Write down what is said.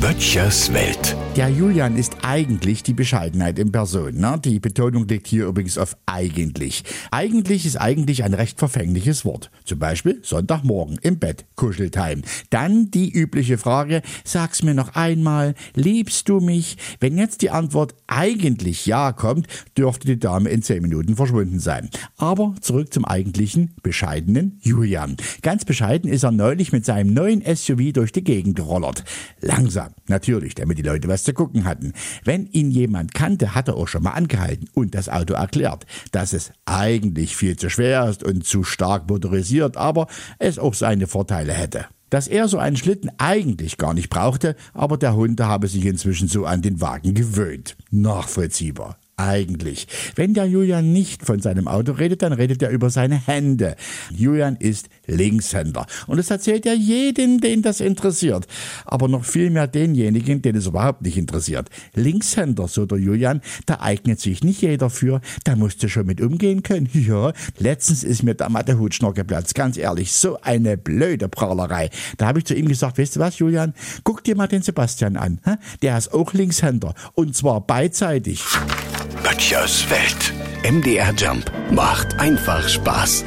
Böttchers Welt. Der Julian ist eigentlich die Bescheidenheit in Person. Ne? Die Betonung liegt hier übrigens auf eigentlich. Eigentlich ist eigentlich ein recht verfängliches Wort. Zum Beispiel Sonntagmorgen im Bett, Kuscheltime. Dann die übliche Frage, sag's mir noch einmal, liebst du mich? Wenn jetzt die Antwort eigentlich ja kommt, dürfte die Dame in zehn Minuten verschwunden sein. Aber zurück zum eigentlichen, bescheidenen Julian. Ganz bescheiden ist er neulich mit seinem neuen SUV durch die Gegend gerollert. Langsam, natürlich, damit die Leute was zu gucken hatten. Wenn ihn jemand kannte, hat er auch schon mal angehalten und das Auto erklärt, dass es eigentlich viel zu schwer ist und zu stark motorisiert, aber es auch seine Vorteile hätte dass er so einen Schlitten eigentlich gar nicht brauchte, aber der Hund habe sich inzwischen so an den Wagen gewöhnt. Nachvollziehbar eigentlich. Wenn der Julian nicht von seinem Auto redet, dann redet er über seine Hände. Julian ist Linkshänder. Und das erzählt er jedem, den das interessiert. Aber noch viel mehr denjenigen, den es überhaupt nicht interessiert. Linkshänder, so der Julian, da eignet sich nicht jeder für. Da musst du schon mit umgehen können. Ja, letztens ist mir der Mathehutschnor geplatzt. Ganz ehrlich, so eine blöde Prahlerei. Da habe ich zu ihm gesagt, weißt du was, Julian? Guck dir mal den Sebastian an. Der ist auch Linkshänder. Und zwar beidseitig. Böttchers Welt. MDR Jump macht einfach Spaß.